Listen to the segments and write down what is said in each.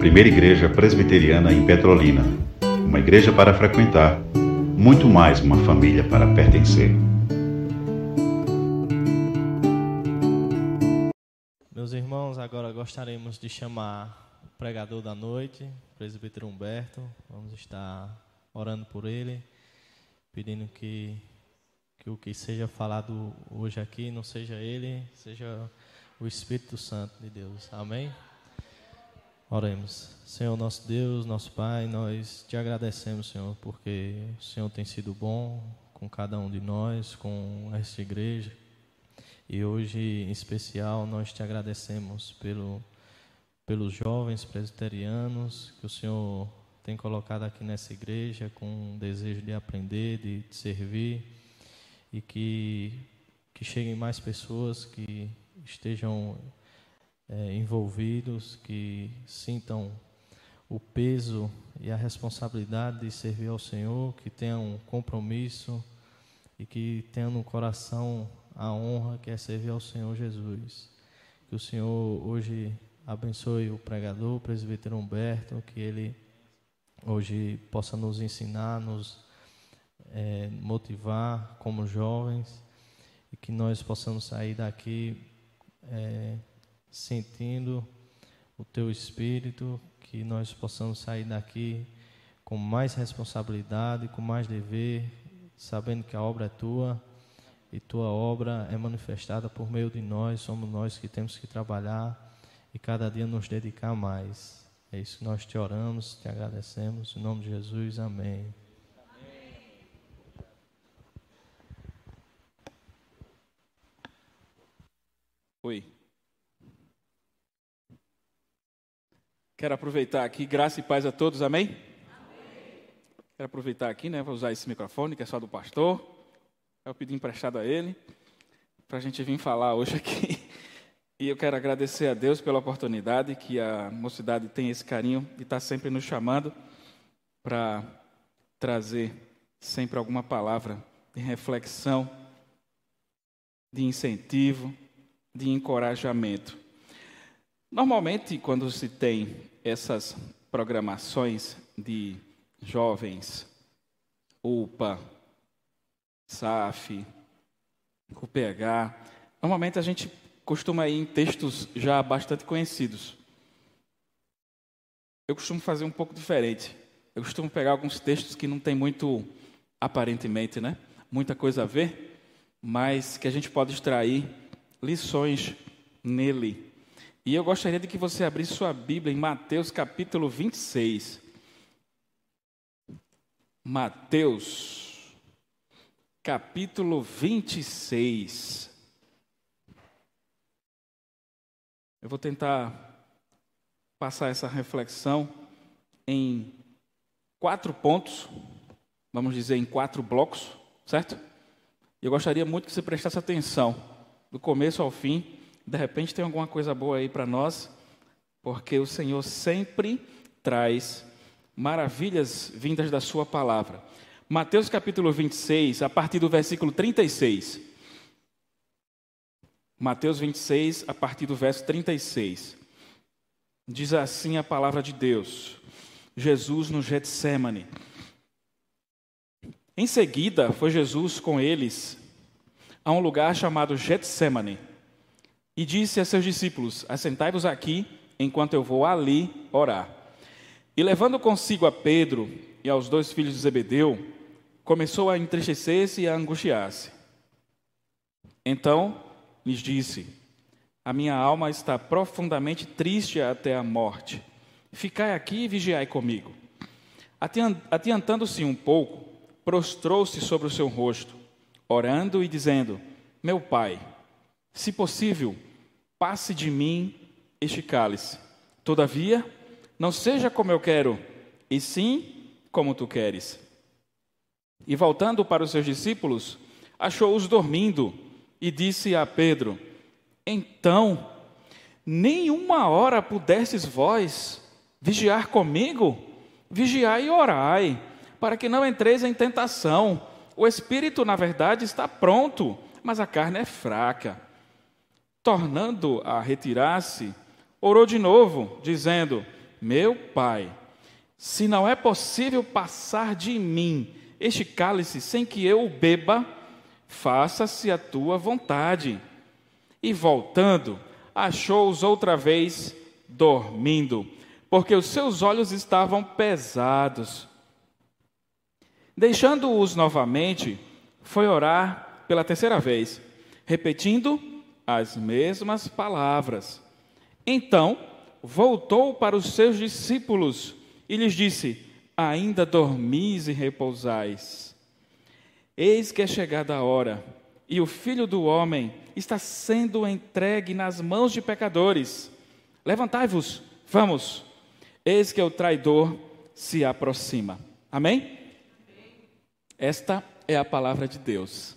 primeira igreja presbiteriana em Petrolina. Uma igreja para frequentar, muito mais uma família para pertencer. Meus irmãos, agora gostaríamos de chamar o pregador da noite, o presbítero Humberto. Vamos estar orando por ele, pedindo que, que o que seja falado hoje aqui não seja ele, seja o Espírito Santo de Deus. Amém? Oremos. Senhor nosso Deus, nosso Pai, nós te agradecemos, Senhor, porque o Senhor tem sido bom com cada um de nós, com esta igreja. E hoje, em especial, nós te agradecemos pelo, pelos jovens presbiterianos que o Senhor tem colocado aqui nessa igreja com um desejo de aprender, de, de servir e que, que cheguem mais pessoas que estejam é, envolvidos, que sintam o peso e a responsabilidade de servir ao Senhor, que tenham um compromisso e que tenham no coração a honra que é servir ao Senhor Jesus. Que o Senhor hoje abençoe o pregador, o presbítero Humberto, que ele hoje possa nos ensinar, nos é, motivar como jovens e que nós possamos sair daqui é, sentindo o teu espírito, que nós possamos sair daqui com mais responsabilidade, com mais dever, sabendo que a obra é tua e tua obra é manifestada por meio de nós, somos nós que temos que trabalhar e cada dia nos dedicar mais. É isso que nós te oramos, te agradecemos, em nome de Jesus, amém. Oi. Quero aproveitar aqui, graça e paz a todos, amém? amém. Quero aproveitar aqui, né? Vou usar esse microfone que é só do pastor. Eu pedi emprestado a ele, para a gente vir falar hoje aqui. E eu quero agradecer a Deus pela oportunidade que a mocidade tem esse carinho de estar sempre nos chamando para trazer sempre alguma palavra de reflexão, de incentivo, de encorajamento. Normalmente, quando se tem essas programações de jovens, UPA, SAF, UPH, normalmente a gente costuma ir em textos já bastante conhecidos. Eu costumo fazer um pouco diferente. Eu costumo pegar alguns textos que não tem muito, aparentemente, né? Muita coisa a ver, mas que a gente pode extrair lições nele. E eu gostaria de que você abrisse sua Bíblia em Mateus capítulo 26. Mateus capítulo 26. Eu vou tentar passar essa reflexão em quatro pontos, vamos dizer em quatro blocos, certo? Eu gostaria muito que você prestasse atenção, do começo ao fim, de repente tem alguma coisa boa aí para nós, porque o Senhor sempre traz maravilhas vindas da Sua palavra. Mateus capítulo 26, a partir do versículo 36. Mateus 26, a partir do verso 36. Diz assim a palavra de Deus. Jesus no Getsemane. Em seguida, foi Jesus com eles a um lugar chamado Getsemane e disse a seus discípulos: Assentai-vos aqui, enquanto eu vou ali orar. E levando consigo a Pedro e aos dois filhos de Zebedeu, começou a entristecer-se e a angustiar-se. Então lhes disse: A minha alma está profundamente triste até a morte. Ficai aqui e vigiai comigo. Adiantando-se um pouco, prostrou-se sobre o seu rosto, orando e dizendo: Meu pai, se possível, passe de mim este cálice. Todavia, não seja como eu quero, e sim como tu queres. E voltando para os seus discípulos, achou-os dormindo e disse a Pedro: Então, nenhuma hora pudestes vós vigiar comigo? Vigiai e orai, para que não entreis em tentação. O espírito, na verdade, está pronto, mas a carne é fraca. Tornando a retirar-se, orou de novo, dizendo: Meu pai, se não é possível passar de mim este cálice sem que eu o beba, faça-se a tua vontade. E voltando, achou-os outra vez dormindo, porque os seus olhos estavam pesados. Deixando-os novamente, foi orar pela terceira vez, repetindo as mesmas palavras. Então, voltou para os seus discípulos e lhes disse: Ainda dormis e repousais. Eis que é chegada a hora, e o filho do homem está sendo entregue nas mãos de pecadores. Levantai-vos, vamos. Eis que o traidor se aproxima. Amém? Esta é a palavra de Deus.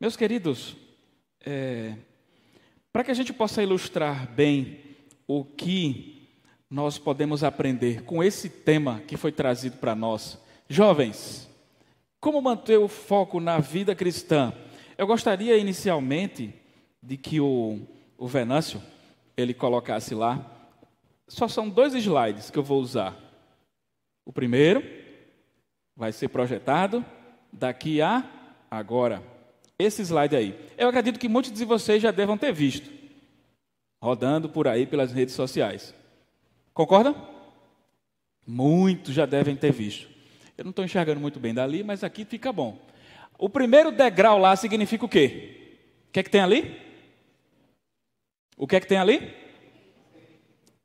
Meus queridos, é, para que a gente possa ilustrar bem o que nós podemos aprender com esse tema que foi trazido para nós, jovens, como manter o foco na vida cristã? Eu gostaria inicialmente de que o, o Venâncio ele colocasse lá. Só são dois slides que eu vou usar. O primeiro vai ser projetado daqui a agora. Esse slide aí. Eu acredito que muitos de vocês já devam ter visto, rodando por aí pelas redes sociais. Concorda? Muitos já devem ter visto. Eu não estou enxergando muito bem dali, mas aqui fica bom. O primeiro degrau lá significa o quê? O que é que tem ali? O que é que tem ali?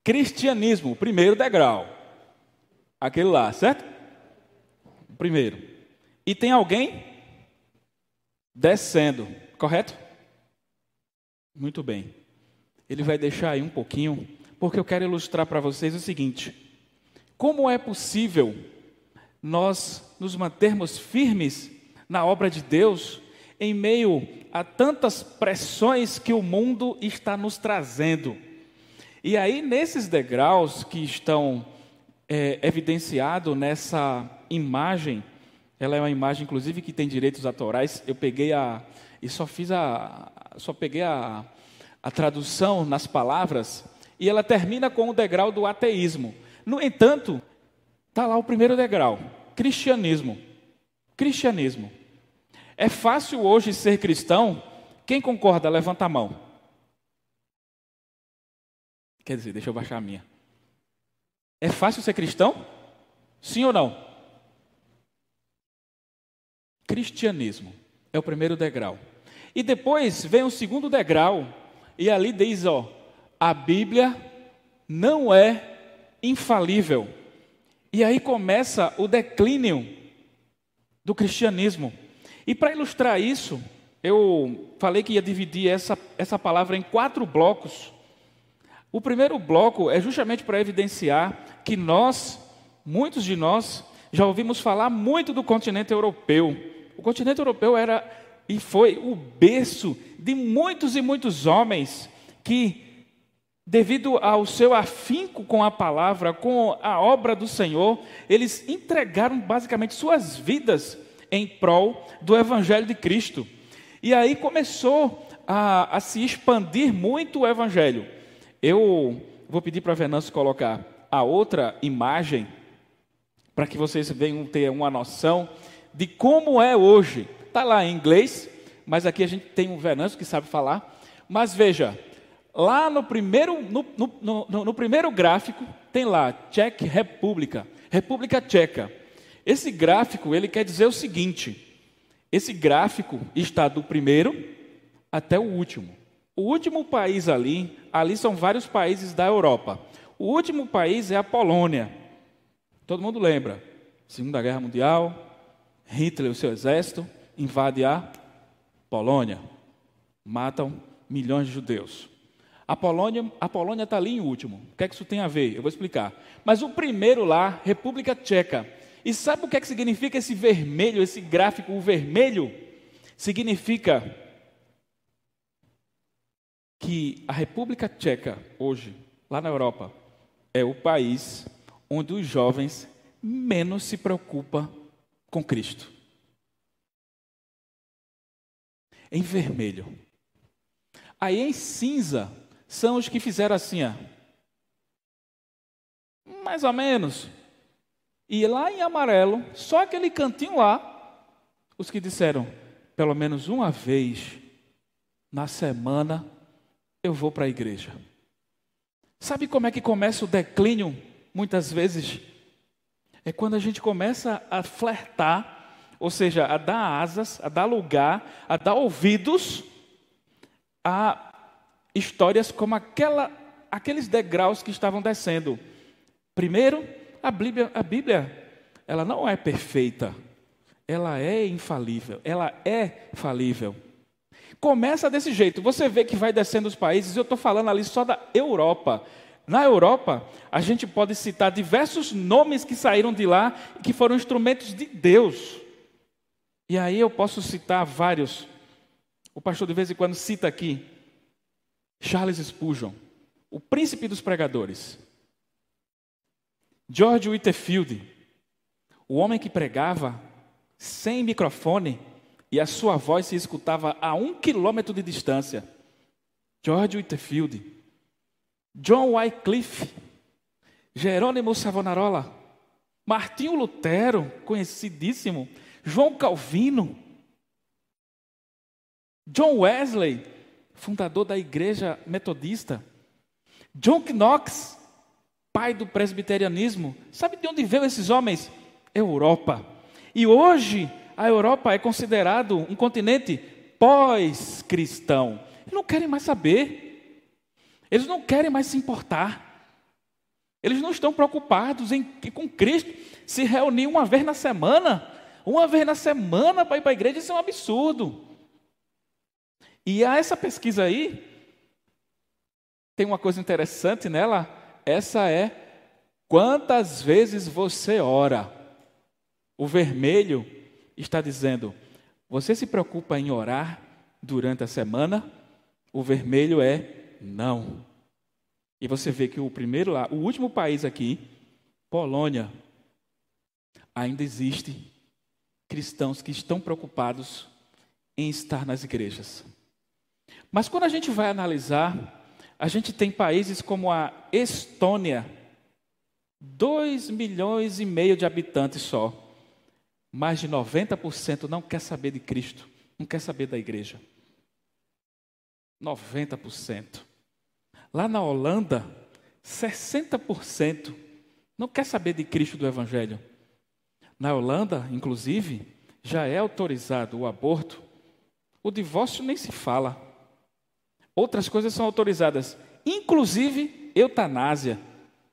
Cristianismo, o primeiro degrau. Aquele lá, certo? O primeiro. E tem alguém descendo, correto? Muito bem. Ele vai deixar aí um pouquinho, porque eu quero ilustrar para vocês o seguinte: como é possível nós nos mantermos firmes na obra de Deus em meio a tantas pressões que o mundo está nos trazendo? E aí, nesses degraus que estão é, evidenciados nessa imagem, ela é uma imagem, inclusive, que tem direitos autorais. Eu peguei a. E só fiz a. Só peguei a, a tradução nas palavras. E ela termina com o degrau do ateísmo. No entanto, está lá o primeiro degrau: cristianismo. Cristianismo. É fácil hoje ser cristão? Quem concorda, levanta a mão. Quer dizer, deixa eu baixar a minha. É fácil ser cristão? Sim ou não? Cristianismo. É o primeiro degrau. E depois vem o segundo degrau, e ali diz: ó, a Bíblia não é infalível. E aí começa o declínio do cristianismo. E para ilustrar isso, eu falei que ia dividir essa, essa palavra em quatro blocos. O primeiro bloco é justamente para evidenciar que nós, muitos de nós, já ouvimos falar muito do continente europeu. O continente europeu era e foi o berço de muitos e muitos homens que, devido ao seu afinco com a palavra, com a obra do Senhor, eles entregaram basicamente suas vidas em prol do Evangelho de Cristo. E aí começou a, a se expandir muito o Evangelho. Eu vou pedir para Venâncio colocar a outra imagem, para que vocês venham ter uma noção de como é hoje. Está lá em inglês, mas aqui a gente tem um Venâncio que sabe falar. Mas veja, lá no primeiro, no, no, no, no primeiro gráfico tem lá Czech República, República Tcheca. Esse gráfico ele quer dizer o seguinte: esse gráfico está do primeiro até o último. O último país ali, ali são vários países da Europa. O último país é a Polônia. Todo mundo lembra? Segunda Guerra Mundial, Hitler e o seu exército invade a Polônia, matam milhões de judeus. A Polônia a Polônia está ali em último. O que é que isso tem a ver? Eu vou explicar. Mas o primeiro lá, República Tcheca. E sabe o que é que significa esse vermelho, esse gráfico, o vermelho? Significa que a República Tcheca, hoje, lá na Europa, é o país onde os jovens menos se preocupam com Cristo. Em vermelho. Aí em cinza são os que fizeram assim, ó. mais ou menos. E lá em amarelo, só aquele cantinho lá, os que disseram, pelo menos uma vez na semana eu vou para a igreja. Sabe como é que começa o declínio, muitas vezes? É quando a gente começa a flertar, ou seja, a dar asas, a dar lugar, a dar ouvidos a histórias como aquela, aqueles degraus que estavam descendo. Primeiro, a Bíblia, a Bíblia, ela não é perfeita, ela é infalível, ela é falível. Começa desse jeito, você vê que vai descendo os países, eu estou falando ali só da Europa. Na Europa, a gente pode citar diversos nomes que saíram de lá e que foram instrumentos de Deus. E aí eu posso citar vários. O pastor de vez em quando cita aqui Charles Spurgeon, o príncipe dos pregadores. George Whitefield, o homem que pregava sem microfone e a sua voz se escutava a um quilômetro de distância. George Whitefield, John Wycliffe, Jerônimo Savonarola, Martinho Lutero, conhecidíssimo, João Calvino, John Wesley, fundador da igreja metodista, John Knox, pai do presbiterianismo. Sabe de onde veio esses homens? Europa. E hoje a Europa é considerado um continente pós-cristão. Não querem mais saber. Eles não querem mais se importar. Eles não estão preocupados em com Cristo se reunir uma vez na semana. Uma vez na semana para ir para a igreja, isso é um absurdo. E há essa pesquisa aí, tem uma coisa interessante nela, essa é quantas vezes você ora. O vermelho está dizendo: você se preocupa em orar durante a semana? O vermelho é não. E você vê que o primeiro lá, o último país aqui, Polônia, ainda existe cristãos que estão preocupados em estar nas igrejas. Mas quando a gente vai analisar, a gente tem países como a Estônia, 2 milhões e meio de habitantes só mais de 90% não quer saber de Cristo, não quer saber da igreja. 90%. Lá na Holanda, 60% não quer saber de Cristo do Evangelho. Na Holanda, inclusive, já é autorizado o aborto. O divórcio nem se fala. Outras coisas são autorizadas, inclusive eutanásia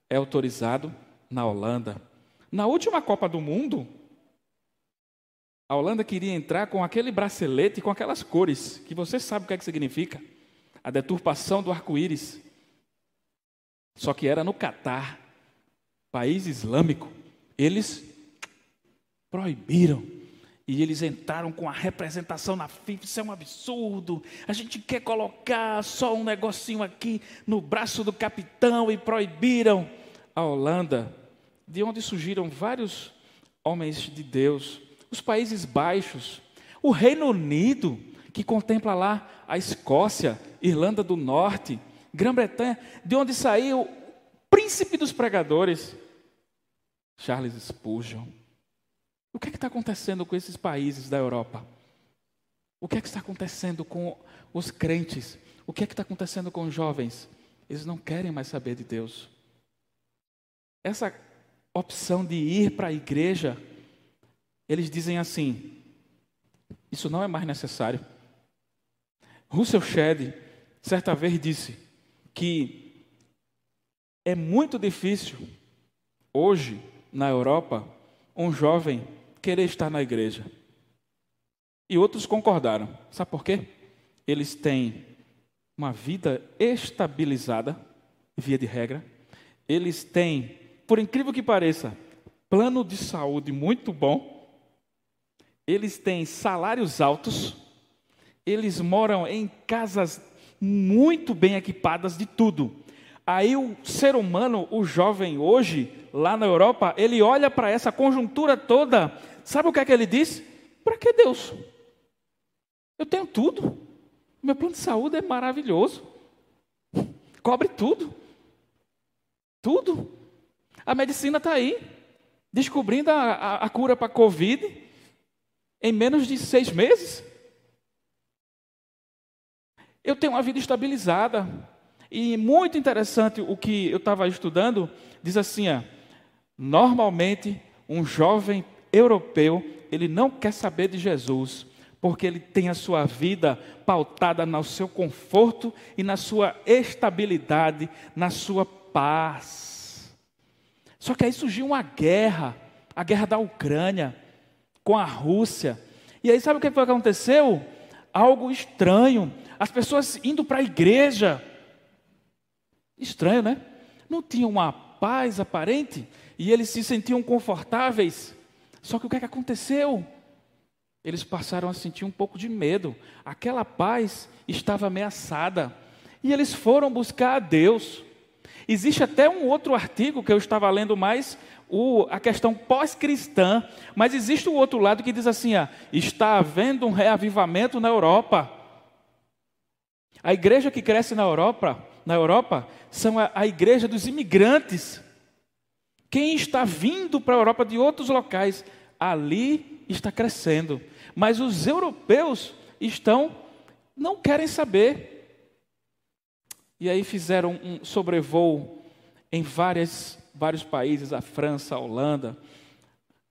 é autorizado na Holanda. Na última Copa do Mundo, a Holanda queria entrar com aquele bracelete com aquelas cores, que você sabe o que é que significa. A deturpação do arco-íris. Só que era no Catar, país islâmico. Eles proibiram. E eles entraram com a representação na FIFA. Isso é um absurdo. A gente quer colocar só um negocinho aqui no braço do capitão e proibiram a Holanda, de onde surgiram vários homens de Deus os Países Baixos, o Reino Unido, que contempla lá a Escócia, Irlanda do Norte, Grã-Bretanha, de onde saiu o príncipe dos pregadores, Charles Spurgeon. O que é está acontecendo com esses países da Europa? O que é que está acontecendo com os crentes? O que é que está acontecendo com os jovens? Eles não querem mais saber de Deus. Essa opção de ir para a igreja eles dizem assim: isso não é mais necessário. Russell Shedd, certa vez, disse que é muito difícil, hoje, na Europa, um jovem querer estar na igreja. E outros concordaram. Sabe por quê? Eles têm uma vida estabilizada, via de regra. Eles têm, por incrível que pareça, plano de saúde muito bom eles têm salários altos, eles moram em casas muito bem equipadas de tudo. Aí o ser humano, o jovem hoje, lá na Europa, ele olha para essa conjuntura toda, sabe o que é que ele diz? Para que Deus? Eu tenho tudo. Meu plano de saúde é maravilhoso. Cobre tudo. Tudo. A medicina está aí, descobrindo a, a, a cura para a Covid em menos de seis meses. Eu tenho uma vida estabilizada. E muito interessante o que eu estava estudando, diz assim, ó, normalmente um jovem europeu, ele não quer saber de Jesus, porque ele tem a sua vida pautada no seu conforto e na sua estabilidade, na sua paz. Só que aí surgiu uma guerra, a guerra da Ucrânia com a Rússia. E aí sabe o que aconteceu? Algo estranho. As pessoas indo para a igreja. Estranho, né? Não tinham uma paz aparente e eles se sentiam confortáveis. Só que o que, é que aconteceu? Eles passaram a sentir um pouco de medo. Aquela paz estava ameaçada. E eles foram buscar a Deus. Existe até um outro artigo que eu estava lendo mais, o, a questão pós-cristã, mas existe o outro lado que diz assim: está havendo um reavivamento na Europa. A igreja que cresce na Europa, na Europa, são a, a igreja dos imigrantes. Quem está vindo para a Europa de outros locais, ali está crescendo. Mas os europeus estão, não querem saber. E aí fizeram um sobrevoo em várias, vários países, a França, a Holanda,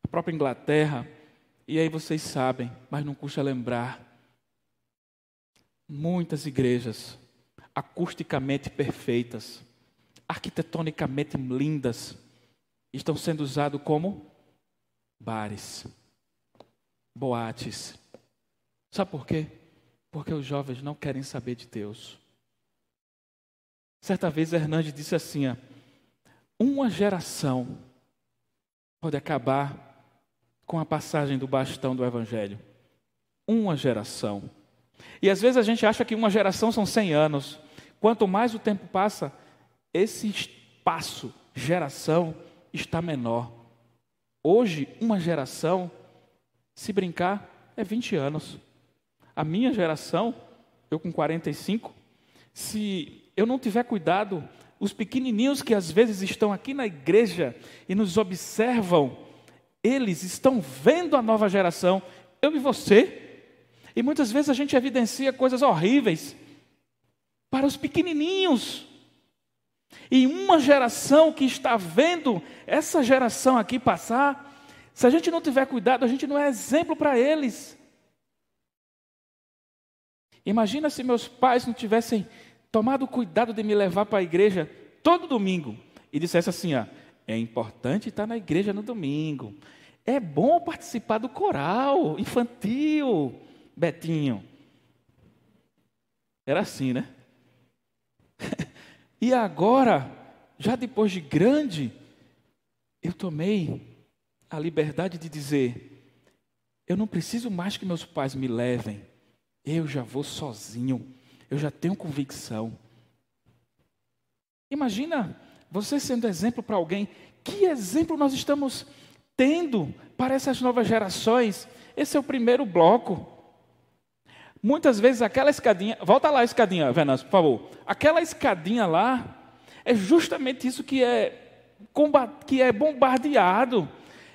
a própria Inglaterra. E aí vocês sabem, mas não custa lembrar. Muitas igrejas acusticamente perfeitas, arquitetonicamente lindas, estão sendo usadas como bares, boates. Sabe por quê? Porque os jovens não querem saber de Deus. Certa vez Hernandes disse assim: ó, uma geração pode acabar com a passagem do bastão do Evangelho. Uma geração. E às vezes a gente acha que uma geração são 100 anos. Quanto mais o tempo passa, esse espaço, geração, está menor. Hoje, uma geração, se brincar, é 20 anos. A minha geração, eu com 45, se eu não tiver cuidado, os pequenininhos que às vezes estão aqui na igreja e nos observam, eles estão vendo a nova geração, eu e você. E muitas vezes a gente evidencia coisas horríveis para os pequenininhos. E uma geração que está vendo essa geração aqui passar, se a gente não tiver cuidado, a gente não é exemplo para eles. Imagina se meus pais não tivessem tomado cuidado de me levar para a igreja todo domingo e dissesse assim: ó, é importante estar na igreja no domingo. É bom participar do coral infantil, Betinho. Era assim, né? e agora, já depois de grande, eu tomei a liberdade de dizer: eu não preciso mais que meus pais me levem, eu já vou sozinho eu já tenho convicção. Imagina você sendo exemplo para alguém. Que exemplo nós estamos tendo para essas novas gerações? Esse é o primeiro bloco. Muitas vezes aquela escadinha, volta lá a escadinha, Venâncio, por favor. Aquela escadinha lá é justamente isso que é que é bombardeado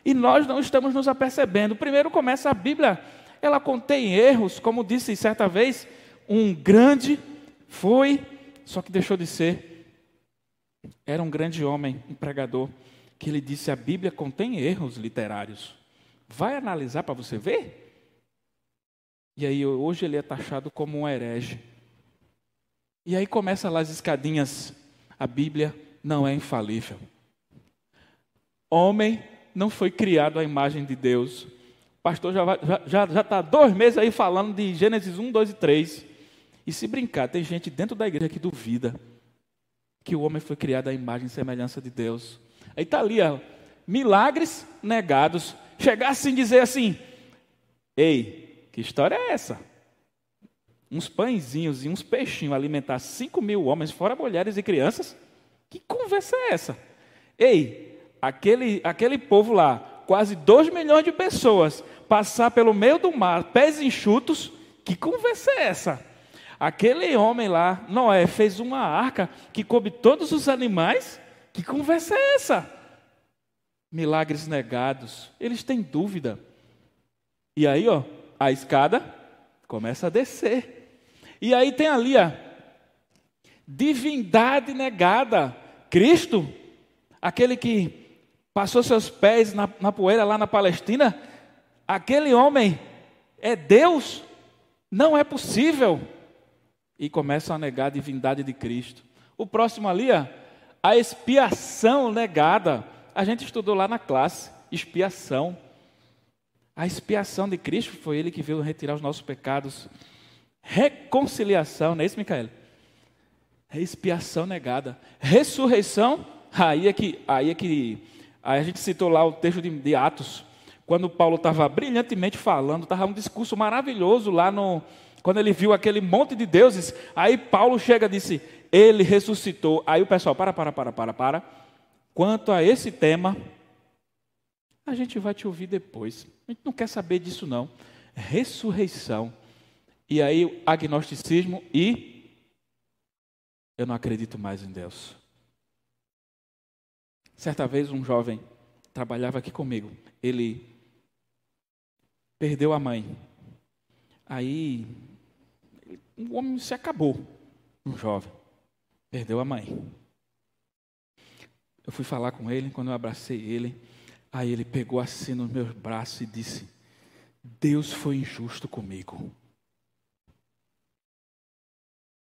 e nós não estamos nos apercebendo. Primeiro começa a Bíblia, ela contém erros, como disse certa vez, um grande, foi, só que deixou de ser. Era um grande homem, um pregador, que ele disse: a Bíblia contém erros literários. Vai analisar para você ver? E aí, hoje ele é taxado como um herege. E aí começa lá as escadinhas. A Bíblia não é infalível. Homem não foi criado à imagem de Deus. O pastor já está já, já, tá dois meses aí falando de Gênesis 1, 2 e 3. E se brincar, tem gente dentro da igreja que duvida que o homem foi criado à imagem e semelhança de Deus. Aí está ali, ó, milagres negados. Chegar assim e dizer assim: Ei, que história é essa? Uns pãezinhos e uns peixinhos alimentar cinco mil homens, fora mulheres e crianças? Que conversa é essa? Ei, aquele, aquele povo lá, quase dois milhões de pessoas, passar pelo meio do mar, pés enxutos, que conversa é essa? Aquele homem lá, Noé, fez uma arca que coube todos os animais. Que conversa é essa? milagres negados, eles têm dúvida. E aí, ó, a escada começa a descer. E aí tem ali a divindade negada. Cristo, aquele que passou seus pés na, na poeira lá na Palestina, aquele homem é Deus? Não é possível. E começam a negar a divindade de Cristo. O próximo ali, a expiação negada. A gente estudou lá na classe, expiação. A expiação de Cristo foi Ele que veio retirar os nossos pecados. Reconciliação, não é isso, Micael? Expiação negada. Ressurreição, aí é que, aí é que aí a gente citou lá o texto de, de Atos, quando Paulo estava brilhantemente falando, estava um discurso maravilhoso lá no. Quando ele viu aquele monte de deuses, aí Paulo chega e disse: Ele ressuscitou. Aí o pessoal, para, para, para, para, para. Quanto a esse tema, a gente vai te ouvir depois. A gente não quer saber disso, não. Ressurreição. E aí, agnosticismo e. Eu não acredito mais em Deus. Certa vez, um jovem trabalhava aqui comigo. Ele perdeu a mãe. Aí, o homem se acabou, um jovem. Perdeu a mãe. Eu fui falar com ele, quando eu abracei ele, aí ele pegou assim nos meus braços e disse: Deus foi injusto comigo.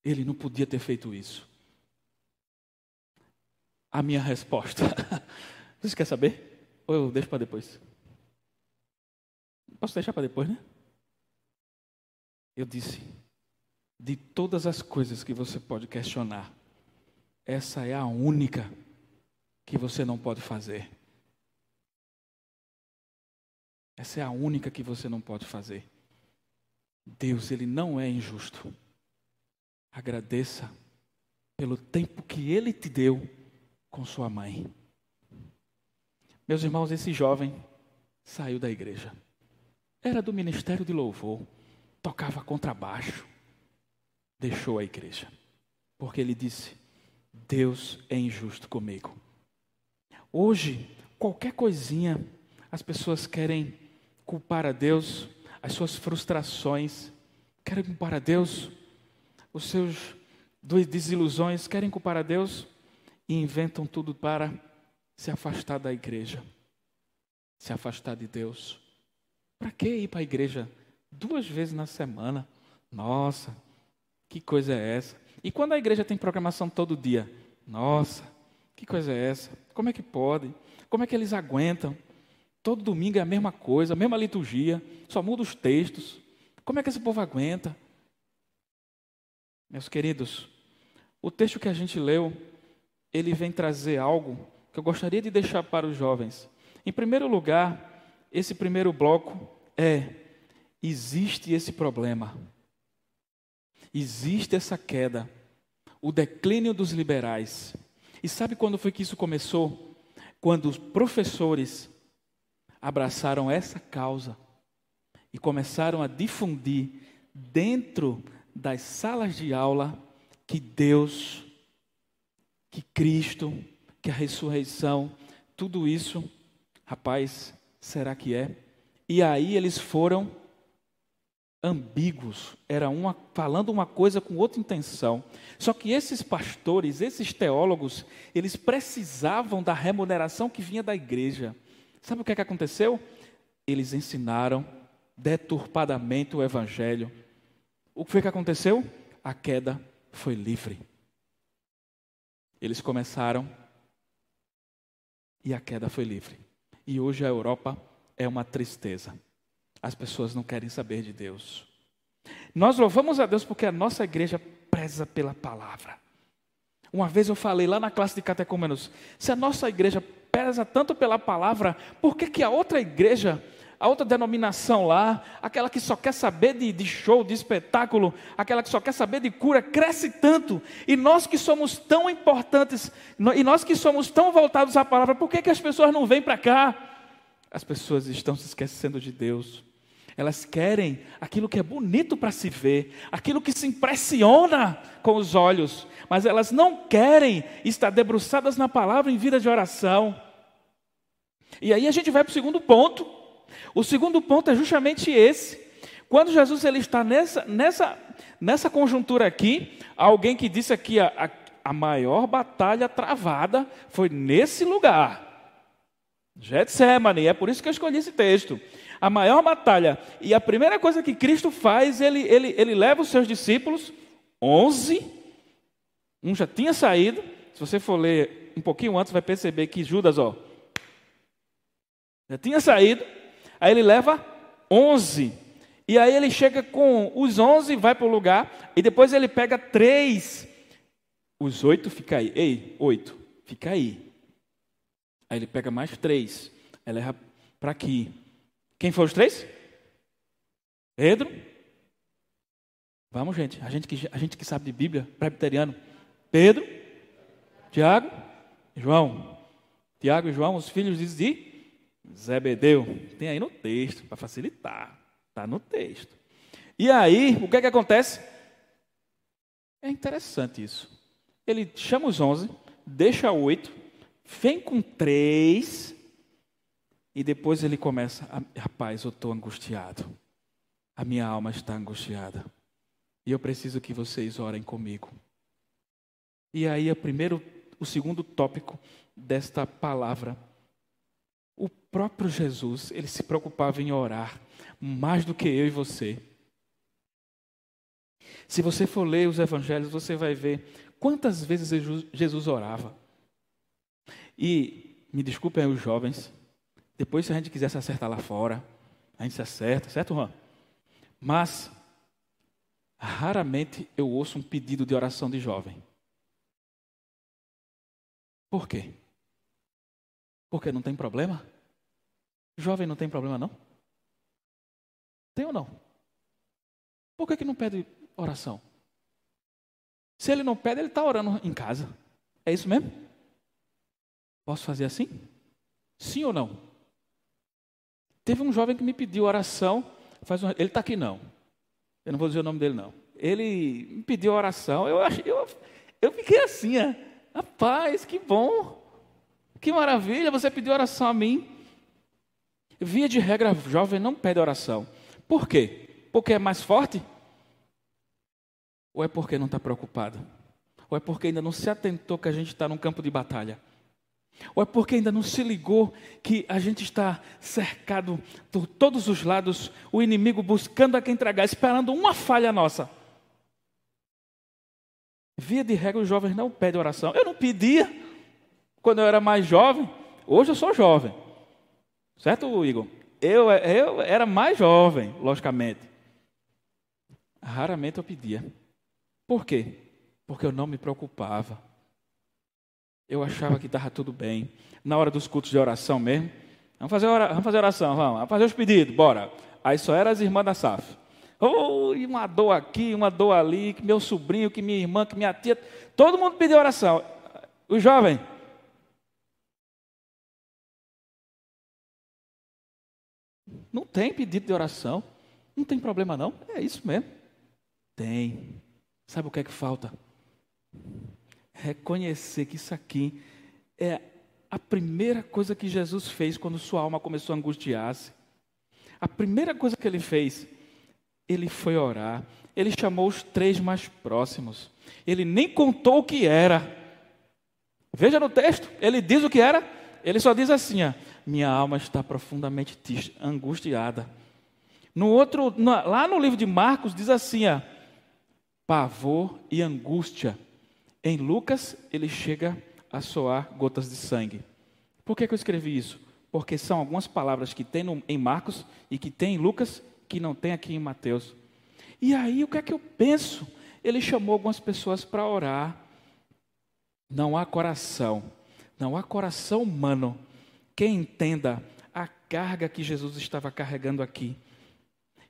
Ele não podia ter feito isso. A minha resposta. Você quer saber? Ou eu deixo para depois? Posso deixar para depois, né? Eu disse: de todas as coisas que você pode questionar, essa é a única que você não pode fazer. Essa é a única que você não pode fazer. Deus, ele não é injusto. Agradeça pelo tempo que ele te deu com sua mãe. Meus irmãos, esse jovem saiu da igreja. Era do ministério de louvor, tocava contrabaixo, deixou a igreja, porque ele disse: Deus é injusto comigo. Hoje, qualquer coisinha, as pessoas querem culpar a Deus, as suas frustrações, querem culpar a Deus, os seus desilusões, querem culpar a Deus e inventam tudo para se afastar da igreja, se afastar de Deus. Para que ir para a igreja duas vezes na semana? Nossa, que coisa é essa? E quando a igreja tem programação todo dia? Nossa, que coisa é essa? Como é que pode? Como é que eles aguentam? Todo domingo é a mesma coisa, a mesma liturgia, só muda os textos. Como é que esse povo aguenta? Meus queridos, o texto que a gente leu, ele vem trazer algo que eu gostaria de deixar para os jovens. Em primeiro lugar, esse primeiro bloco é: existe esse problema, existe essa queda, o declínio dos liberais. E sabe quando foi que isso começou? Quando os professores abraçaram essa causa e começaram a difundir dentro das salas de aula que Deus, que Cristo, que a ressurreição, tudo isso, rapaz, será que é? E aí eles foram ambíguos, era uma falando uma coisa com outra intenção. Só que esses pastores, esses teólogos, eles precisavam da remuneração que vinha da igreja. Sabe o que, é que aconteceu? Eles ensinaram deturpadamente o evangelho. O que foi que aconteceu? A queda foi livre. Eles começaram e a queda foi livre. E hoje a Europa é uma tristeza. As pessoas não querem saber de Deus. Nós louvamos a Deus porque a nossa igreja preza pela palavra. Uma vez eu falei lá na classe de catecúmenos, se a nossa igreja preza tanto pela palavra, por que, que a outra igreja, a outra denominação lá, aquela que só quer saber de, de show, de espetáculo, aquela que só quer saber de cura, cresce tanto, e nós que somos tão importantes, e nós que somos tão voltados à palavra, por que, que as pessoas não vêm para cá? As pessoas estão se esquecendo de Deus. Elas querem aquilo que é bonito para se ver, aquilo que se impressiona com os olhos, mas elas não querem estar debruçadas na palavra em vida de oração. E aí a gente vai para o segundo ponto. O segundo ponto é justamente esse. Quando Jesus ele está nessa, nessa, nessa conjuntura aqui, alguém que disse aqui a, a, a maior batalha travada foi nesse lugar. Getsemane, é por isso que eu escolhi esse texto. A maior batalha. E a primeira coisa que Cristo faz, ele, ele, ele leva os seus discípulos, onze, um já tinha saído. Se você for ler um pouquinho antes, vai perceber que Judas, ó, já tinha saído. Aí ele leva onze. E aí ele chega com os onze, vai para o lugar, e depois ele pega três. Os oito fica aí. Ei, oito, fica aí. Aí ele pega mais três, aí leva para aqui. Quem foram os três? Pedro. Vamos, gente. A gente que, a gente que sabe de Bíblia, presbiteriano. Pedro, Tiago João. Tiago e João, os filhos de Zebedeu. Tem aí no texto, para facilitar. Está no texto. E aí, o que é que acontece? É interessante isso. Ele chama os onze, deixa oito, vem com três, e depois ele começa: rapaz, eu estou angustiado. A minha alma está angustiada. E eu preciso que vocês orem comigo. E aí, o primeiro, o segundo tópico desta palavra. O próprio Jesus, ele se preocupava em orar mais do que eu e você. Se você for ler os evangelhos, você vai ver quantas vezes Jesus orava. E, me desculpem os jovens, depois se a gente quiser se acertar lá fora, a gente se acerta, certo, Juan? Mas, raramente eu ouço um pedido de oração de jovem. Por quê? Porque não tem problema? Jovem não tem problema, não? Tem ou não? Por que, que não pede oração? Se ele não pede, ele está orando em casa. É isso mesmo? Posso fazer assim? Sim ou não? Teve um jovem que me pediu oração. Faz ele está aqui não. Eu não vou dizer o nome dele não. Ele me pediu oração. Eu, eu, eu fiquei assim, ó. rapaz, que bom. Que maravilha, você pediu oração a mim. Via de regra, jovem não pede oração. Por quê? Porque é mais forte? Ou é porque não está preocupado? Ou é porque ainda não se atentou que a gente está num campo de batalha? Ou é porque ainda não se ligou que a gente está cercado por todos os lados, o inimigo buscando a quem tragar, esperando uma falha nossa? Via de regra, os jovens não pedem oração. Eu não pedia quando eu era mais jovem, hoje eu sou jovem. Certo, Igor? Eu, eu era mais jovem, logicamente. Raramente eu pedia. Por quê? Porque eu não me preocupava. Eu achava que estava tudo bem. Na hora dos cultos de oração mesmo, vamos fazer, oração, vamos fazer oração, vamos, fazer os pedidos, bora. Aí só eram as irmãs da SAF. Oh, uma dor aqui, uma dor ali, que meu sobrinho, que minha irmã, que minha tia, todo mundo pediu oração. O jovem, Não tem pedido de oração. Não tem problema não. É isso mesmo. Tem. Sabe o que é que falta? Reconhecer que isso aqui é a primeira coisa que Jesus fez quando sua alma começou a angustiar-se. A primeira coisa que ele fez, ele foi orar. Ele chamou os três mais próximos. Ele nem contou o que era. Veja no texto, ele diz o que era. Ele só diz assim: ó, minha alma está profundamente angustiada. No outro, lá no livro de Marcos diz assim, ó, pavor e angústia. Em Lucas ele chega a soar gotas de sangue. Por que, que eu escrevi isso? Porque são algumas palavras que tem no, em Marcos e que tem em Lucas que não tem aqui em Mateus. E aí o que é que eu penso? Ele chamou algumas pessoas para orar. Não há coração, não há coração humano que entenda a carga que Jesus estava carregando aqui.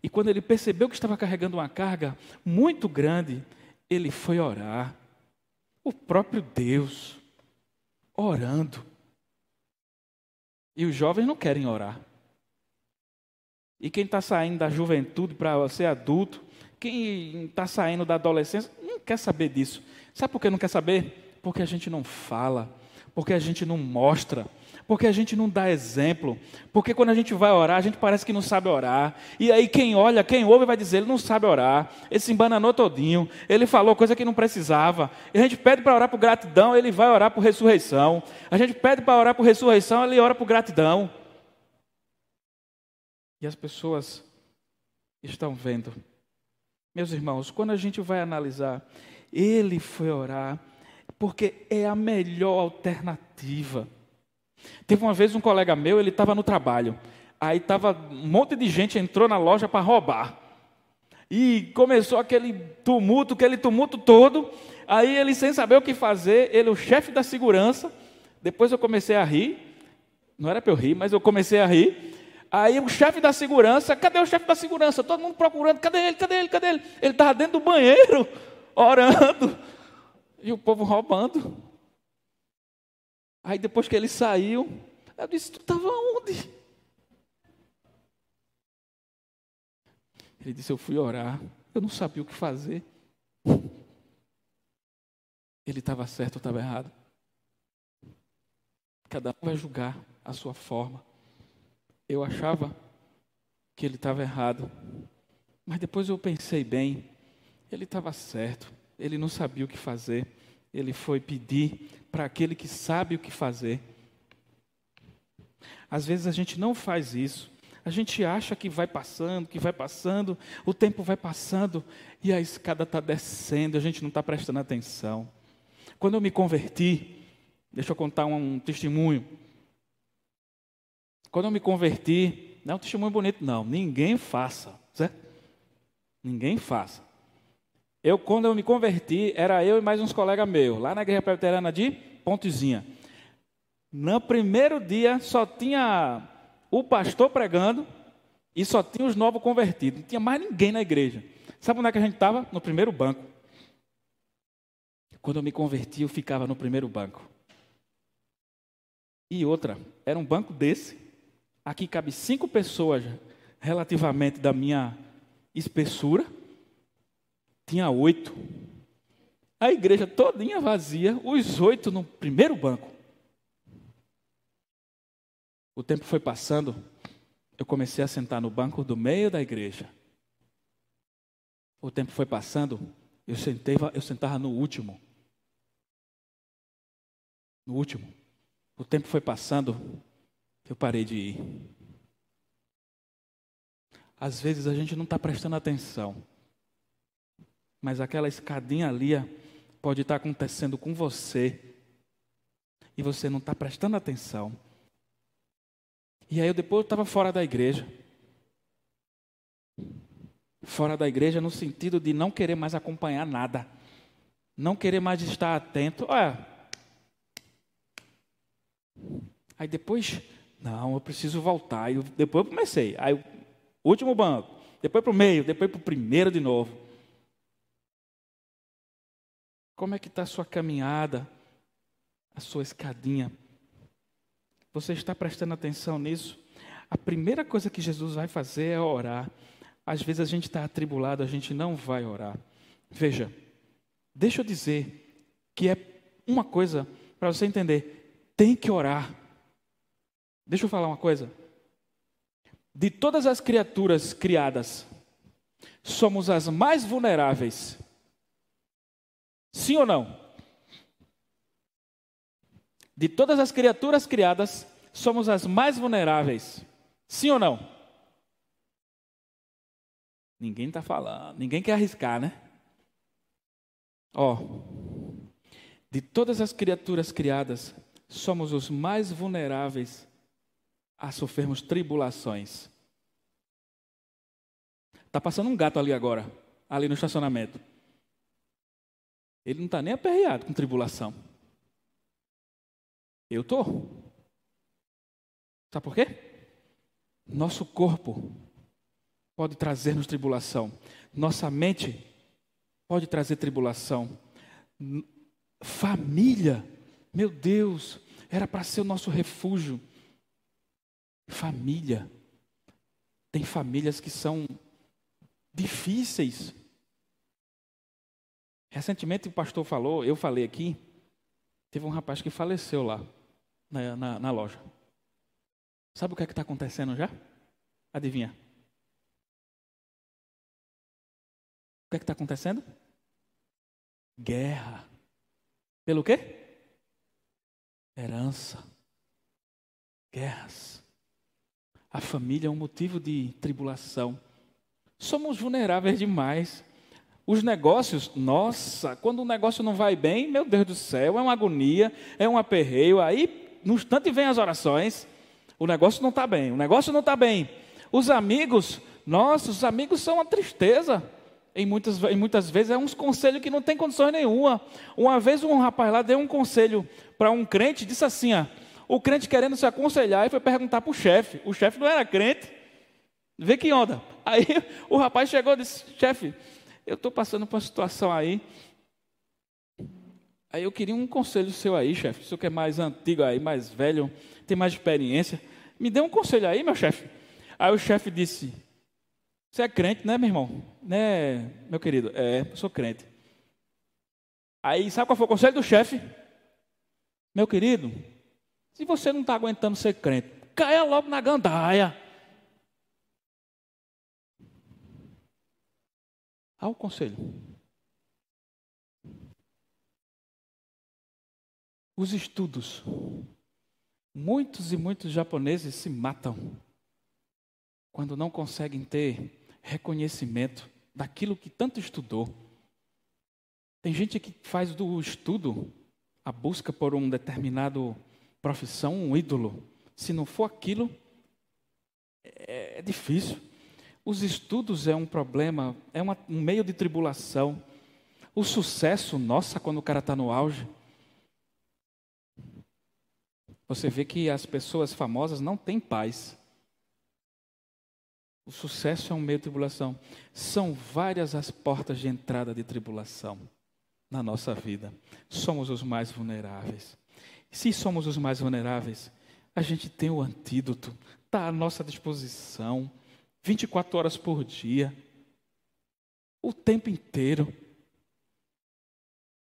E quando ele percebeu que estava carregando uma carga muito grande, ele foi orar. O próprio Deus, orando. E os jovens não querem orar. E quem está saindo da juventude para ser adulto, quem está saindo da adolescência, não quer saber disso. Sabe por que não quer saber? Porque a gente não fala, porque a gente não mostra, porque a gente não dá exemplo, porque quando a gente vai orar, a gente parece que não sabe orar. E aí quem olha, quem ouve vai dizer, ele não sabe orar, ele se embananou todinho, ele falou coisa que não precisava. E a gente pede para orar por gratidão, ele vai orar por ressurreição. A gente pede para orar por ressurreição, ele ora por gratidão. E as pessoas estão vendo. Meus irmãos, quando a gente vai analisar, ele foi orar porque é a melhor alternativa. Teve uma vez um colega meu, ele estava no trabalho. Aí estava um monte de gente entrou na loja para roubar. E começou aquele tumulto, aquele tumulto todo. Aí ele sem saber o que fazer, ele o chefe da segurança. Depois eu comecei a rir. Não era para eu rir, mas eu comecei a rir. Aí o chefe da segurança, cadê o chefe da segurança? Todo mundo procurando, cadê ele? Cadê ele? Cadê ele? Ele estava dentro do banheiro, orando. E o povo roubando. Aí depois que ele saiu, eu disse: Tu estava onde? Ele disse: Eu fui orar. Eu não sabia o que fazer. Ele estava certo ou estava errado. Cada um vai julgar a sua forma. Eu achava que ele estava errado. Mas depois eu pensei bem, ele estava certo. Ele não sabia o que fazer. Ele foi pedir para aquele que sabe o que fazer. Às vezes a gente não faz isso. A gente acha que vai passando, que vai passando, o tempo vai passando e a escada está descendo, a gente não está prestando atenção. Quando eu me converti, deixa eu contar um, um testemunho. Quando eu me converti, não é um testemunho bonito, não, ninguém faça, certo? Ninguém faça. Eu, quando eu me converti, era eu e mais uns colegas meus, lá na Igreja Presbiteriana de Pontezinha. No primeiro dia, só tinha o pastor pregando e só tinha os novos convertidos. Não tinha mais ninguém na igreja. Sabe onde é que a gente estava? No primeiro banco. Quando eu me converti, eu ficava no primeiro banco. E outra, era um banco desse. Aqui cabe cinco pessoas, relativamente da minha espessura tinha oito. A igreja todinha vazia, os oito no primeiro banco. O tempo foi passando, eu comecei a sentar no banco do meio da igreja. O tempo foi passando, eu, sentei, eu sentava no último. No último. O tempo foi passando, eu parei de ir. Às vezes a gente não está prestando atenção. Mas aquela escadinha ali pode estar acontecendo com você e você não está prestando atenção. E aí eu depois estava fora da igreja. Fora da igreja no sentido de não querer mais acompanhar nada. Não querer mais estar atento. Olha. Aí depois, não, eu preciso voltar. Aí depois eu comecei. Aí último banco, depois para o meio, depois para o primeiro de novo. Como é que está a sua caminhada, a sua escadinha? Você está prestando atenção nisso? A primeira coisa que Jesus vai fazer é orar. Às vezes a gente está atribulado, a gente não vai orar. Veja, deixa eu dizer que é uma coisa para você entender: tem que orar. Deixa eu falar uma coisa. De todas as criaturas criadas, somos as mais vulneráveis Sim ou não? De todas as criaturas criadas, somos as mais vulneráveis. Sim ou não? Ninguém está falando, ninguém quer arriscar, né? Ó, de todas as criaturas criadas, somos os mais vulneráveis a sofrermos tribulações. Está passando um gato ali agora, ali no estacionamento. Ele não está nem aperreado com tribulação. Eu estou. Sabe por quê? Nosso corpo pode trazer-nos tribulação. Nossa mente pode trazer tribulação. Família, meu Deus, era para ser o nosso refúgio. Família. Tem famílias que são difíceis. Recentemente o pastor falou, eu falei aqui, Teve um rapaz que faleceu lá, na, na, na loja. Sabe o que é que está acontecendo já? Adivinha? O que é que está acontecendo? Guerra. Pelo quê? Herança. Guerras. A família é um motivo de tribulação. Somos vulneráveis demais. Os negócios, nossa, quando o negócio não vai bem, meu Deus do céu, é uma agonia, é um aperreio. Aí, no instante, vem as orações. O negócio não está bem, o negócio não está bem. Os amigos, nossa, os amigos são uma tristeza. Em muitas, em muitas vezes é uns conselhos que não tem condições nenhuma. Uma vez um rapaz lá deu um conselho para um crente, disse assim: ó, o crente querendo se aconselhar e foi perguntar para o chefe. O chefe não era crente. Vê que onda. Aí o rapaz chegou e disse: chefe, eu estou passando por uma situação aí. Aí eu queria um conselho seu aí, chefe. O senhor que é mais antigo aí, mais velho, tem mais experiência. Me dê um conselho aí, meu chefe. Aí o chefe disse: Você é crente, né, meu irmão? Né, meu querido? É, eu sou crente. Aí sabe qual foi o conselho do chefe? Meu querido, se você não está aguentando ser crente, caia logo na gandaia. Ao conselho. Os estudos. Muitos e muitos japoneses se matam quando não conseguem ter reconhecimento daquilo que tanto estudou. Tem gente que faz do estudo a busca por um determinado profissão, um ídolo. Se não for aquilo, é, é difícil. Os estudos é um problema, é uma, um meio de tribulação. O sucesso, nossa, quando o cara está no auge. Você vê que as pessoas famosas não têm paz. O sucesso é um meio de tribulação. São várias as portas de entrada de tribulação na nossa vida. Somos os mais vulneráveis. Se somos os mais vulneráveis, a gente tem o antídoto, está à nossa disposição. 24 horas por dia, o tempo inteiro.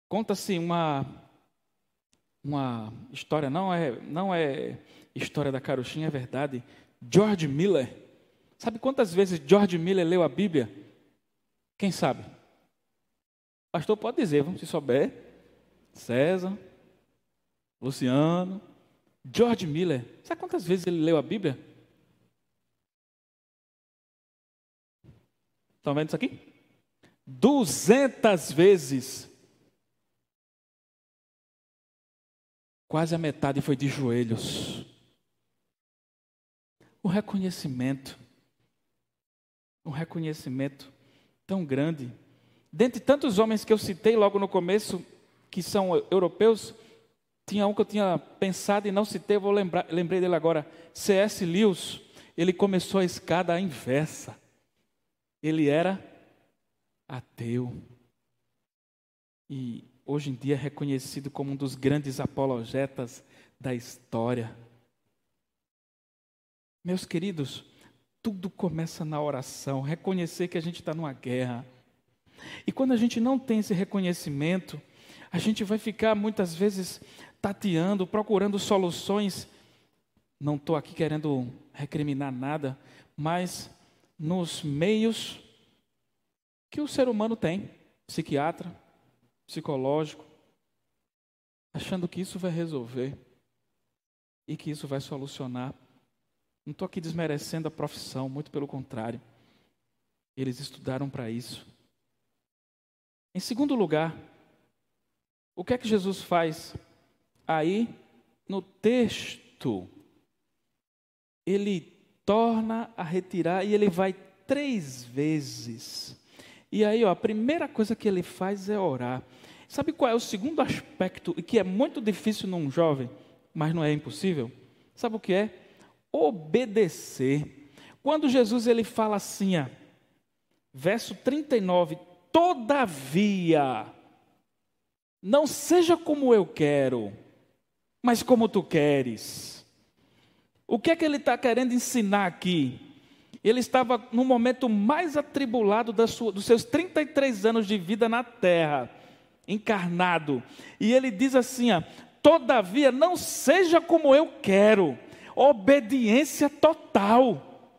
Conta-se uma uma história, não é, não é história da carochinha, é verdade. George Miller. Sabe quantas vezes George Miller leu a Bíblia? Quem sabe? Pastor pode dizer, vamos se souber. César, Luciano, George Miller. Sabe quantas vezes ele leu a Bíblia? Estão vendo isso aqui? Duzentas vezes. Quase a metade foi de joelhos. O reconhecimento. Um reconhecimento tão grande. Dentre tantos homens que eu citei logo no começo, que são europeus, tinha um que eu tinha pensado e não citei, vou lembrar, lembrei dele agora. C.S. Lewis, ele começou a escada inversa. Ele era ateu. E hoje em dia é reconhecido como um dos grandes apologetas da história. Meus queridos, tudo começa na oração, reconhecer que a gente está numa guerra. E quando a gente não tem esse reconhecimento, a gente vai ficar muitas vezes tateando, procurando soluções. Não estou aqui querendo recriminar nada, mas nos meios que o ser humano tem, psiquiatra, psicológico, achando que isso vai resolver e que isso vai solucionar. Não estou aqui desmerecendo a profissão, muito pelo contrário. Eles estudaram para isso. Em segundo lugar, o que é que Jesus faz? Aí, no texto, ele torna a retirar e ele vai três vezes. E aí, ó, a primeira coisa que ele faz é orar. Sabe qual é o segundo aspecto e que é muito difícil num jovem, mas não é impossível? Sabe o que é? Obedecer. Quando Jesus ele fala assim, ó, verso 39, todavia, não seja como eu quero, mas como tu queres. O que é que ele está querendo ensinar aqui? Ele estava no momento mais atribulado sua, dos seus 33 anos de vida na terra. encarnado. E ele diz assim: ó, todavia, não seja como eu quero, obediência total.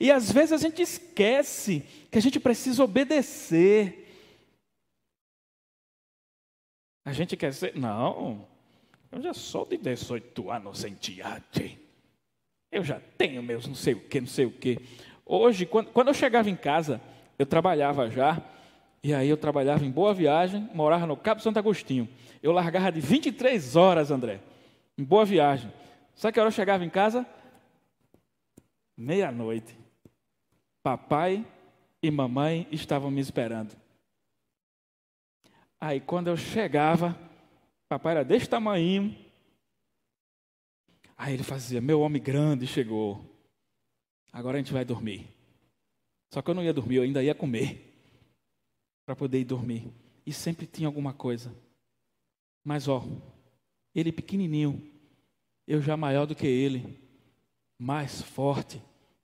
E às vezes a gente esquece que a gente precisa obedecer. A gente quer ser, não, eu já sou de 18 anos em diante. Eu já tenho meus não sei o que, não sei o que. Hoje, quando, quando eu chegava em casa, eu trabalhava já, e aí eu trabalhava em Boa Viagem, morava no Cabo Santo Agostinho. Eu largava de 23 horas, André, em Boa Viagem. Sabe que hora eu chegava em casa? Meia-noite. Papai e mamãe estavam me esperando. Aí quando eu chegava, papai era desse tamanho. Aí ele fazia: Meu homem grande chegou. Agora a gente vai dormir. Só que eu não ia dormir, eu ainda ia comer. Para poder ir dormir. E sempre tinha alguma coisa. Mas ó, ele pequenininho, eu já maior do que ele, mais forte,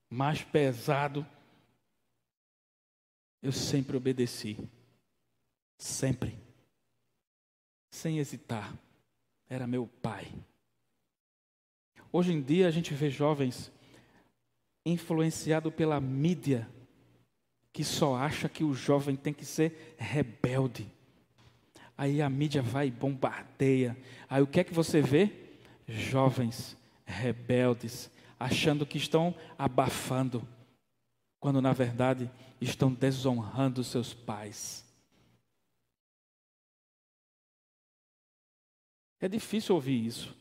mais pesado. Eu sempre obedeci. Sempre. Sem hesitar. Era meu pai. Hoje em dia a gente vê jovens influenciados pela mídia que só acha que o jovem tem que ser rebelde. Aí a mídia vai e bombardeia. Aí o que é que você vê? Jovens rebeldes, achando que estão abafando, quando na verdade estão desonrando seus pais. É difícil ouvir isso,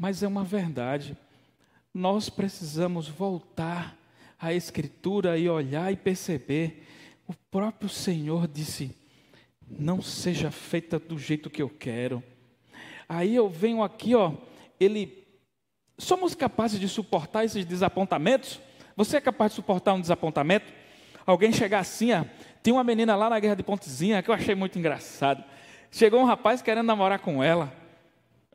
mas é uma verdade. Nós precisamos voltar à Escritura e olhar e perceber. O próprio Senhor disse: Não seja feita do jeito que eu quero. Aí eu venho aqui, ó, ele. Somos capazes de suportar esses desapontamentos? Você é capaz de suportar um desapontamento? Alguém chegar assim, ó, tinha uma menina lá na Guerra de Pontezinha que eu achei muito engraçado. Chegou um rapaz querendo namorar com ela.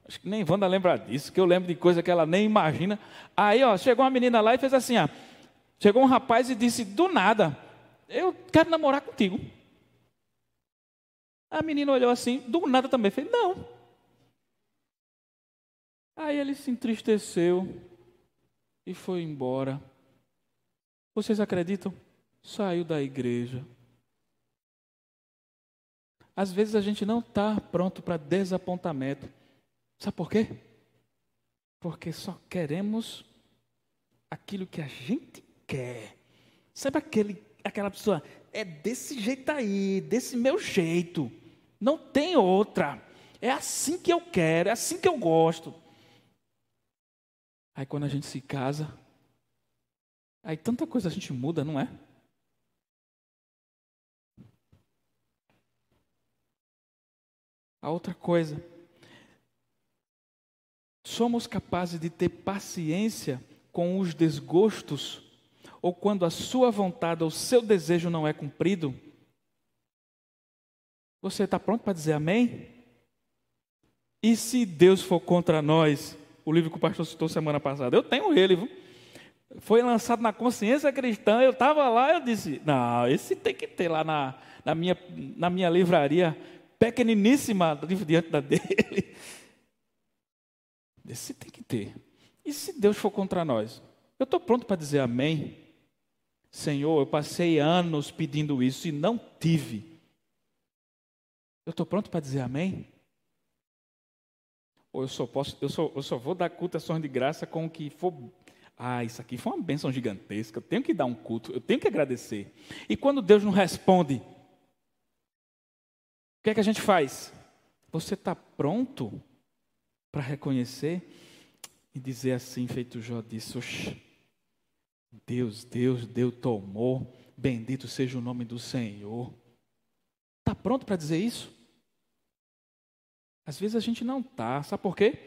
Acho que nem Wanda lembra disso, que eu lembro de coisa que ela nem imagina. Aí, ó, chegou uma menina lá e fez assim, ó. Chegou um rapaz e disse, do nada, eu quero namorar contigo. A menina olhou assim, do nada também, fez, não. Aí ele se entristeceu e foi embora. Vocês acreditam? Saiu da igreja. Às vezes a gente não está pronto para desapontamento. Sabe por quê? Porque só queremos aquilo que a gente quer. Sabe aquele, aquela pessoa, é desse jeito aí, desse meu jeito. Não tem outra. É assim que eu quero, é assim que eu gosto. Aí quando a gente se casa, aí tanta coisa a gente muda, não é? A outra coisa, somos capazes de ter paciência com os desgostos ou quando a sua vontade ou o seu desejo não é cumprido? Você está pronto para dizer amém? E se Deus for contra nós? O livro que o pastor citou semana passada. Eu tenho ele, viu? Foi lançado na consciência cristã. Eu estava lá, eu disse: Não, esse tem que ter lá na, na, minha, na minha livraria pequeniníssima diante da dele. Esse tem que ter. E se Deus for contra nós? Eu estou pronto para dizer amém. Senhor, eu passei anos pedindo isso e não tive. Eu estou pronto para dizer amém? Ou eu só posso, eu só, eu só vou dar culto ações de graça com o que for. Ah, isso aqui foi uma bênção gigantesca. Eu tenho que dar um culto, eu tenho que agradecer. E quando Deus não responde, que é que a gente faz? Você está pronto para reconhecer e dizer assim, feito Jó disse, Oxe, Deus, Deus, Deus tomou, bendito seja o nome do Senhor. Está pronto para dizer isso? Às vezes a gente não está, sabe por quê?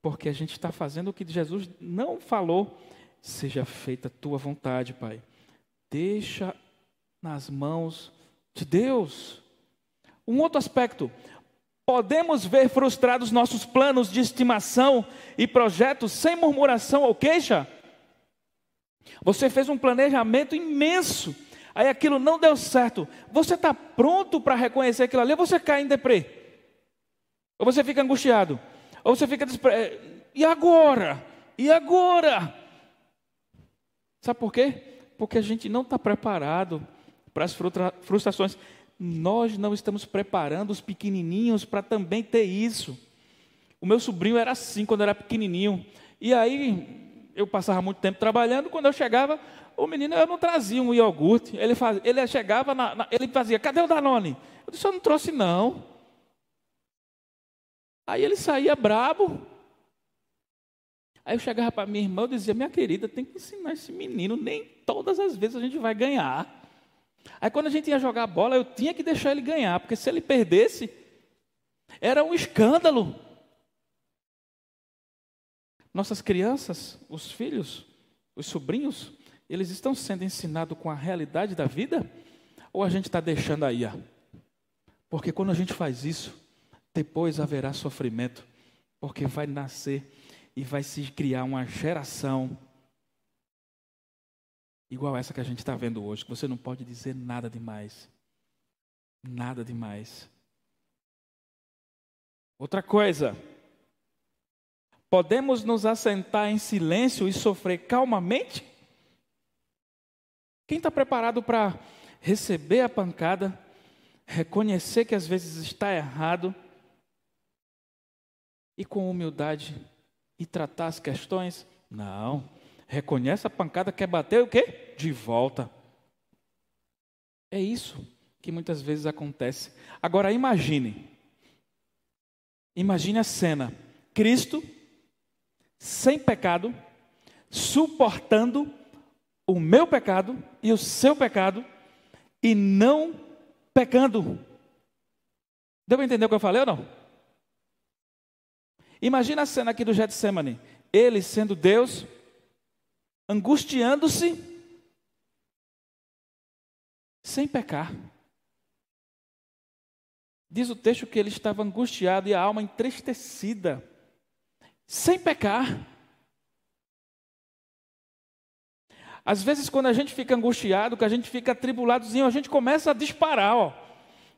Porque a gente está fazendo o que Jesus não falou. Seja feita a tua vontade, Pai. Deixa nas mãos de Deus. Um outro aspecto, podemos ver frustrados nossos planos de estimação e projetos sem murmuração ou queixa? Você fez um planejamento imenso, Aí aquilo não deu certo. Você está pronto para reconhecer aquilo ali ou você cai em deprê? Ou você fica angustiado? Ou você fica despre... E agora? E agora? Sabe por quê? Porque a gente não está preparado para as frustrações. Nós não estamos preparando os pequenininhos para também ter isso. O meu sobrinho era assim quando era pequenininho. E aí eu passava muito tempo trabalhando. Quando eu chegava, o menino eu não trazia um iogurte. Ele, faz, ele chegava, na, na, ele fazia: Cadê o Danone? Eu disse: Eu não trouxe não. Aí ele saía brabo. Aí eu chegava para minha irmã e dizia: Minha querida, tem que ensinar esse menino. Nem todas as vezes a gente vai ganhar. Aí quando a gente ia jogar bola, eu tinha que deixar ele ganhar, porque se ele perdesse, era um escândalo. Nossas crianças, os filhos, os sobrinhos, eles estão sendo ensinados com a realidade da vida? Ou a gente está deixando aí? Porque quando a gente faz isso, depois haverá sofrimento, porque vai nascer e vai se criar uma geração igual essa que a gente está vendo hoje, que você não pode dizer nada demais. Nada demais. Outra coisa, podemos nos assentar em silêncio e sofrer calmamente? Quem está preparado para receber a pancada, reconhecer que às vezes está errado e com humildade e tratar as questões? Não. Reconhece a pancada, quer bater o quê? De volta. É isso que muitas vezes acontece. Agora imagine. Imagine a cena. Cristo, sem pecado, suportando o meu pecado e o seu pecado, e não pecando. Deu para entender o que eu falei ou não? Imagina a cena aqui do Getsemane. Ele sendo Deus, angustiando-se, sem pecar. Diz o texto que ele estava angustiado e a alma entristecida, sem pecar. Às vezes, quando a gente fica angustiado, que a gente fica atribuladozinho, a gente começa a disparar, ó.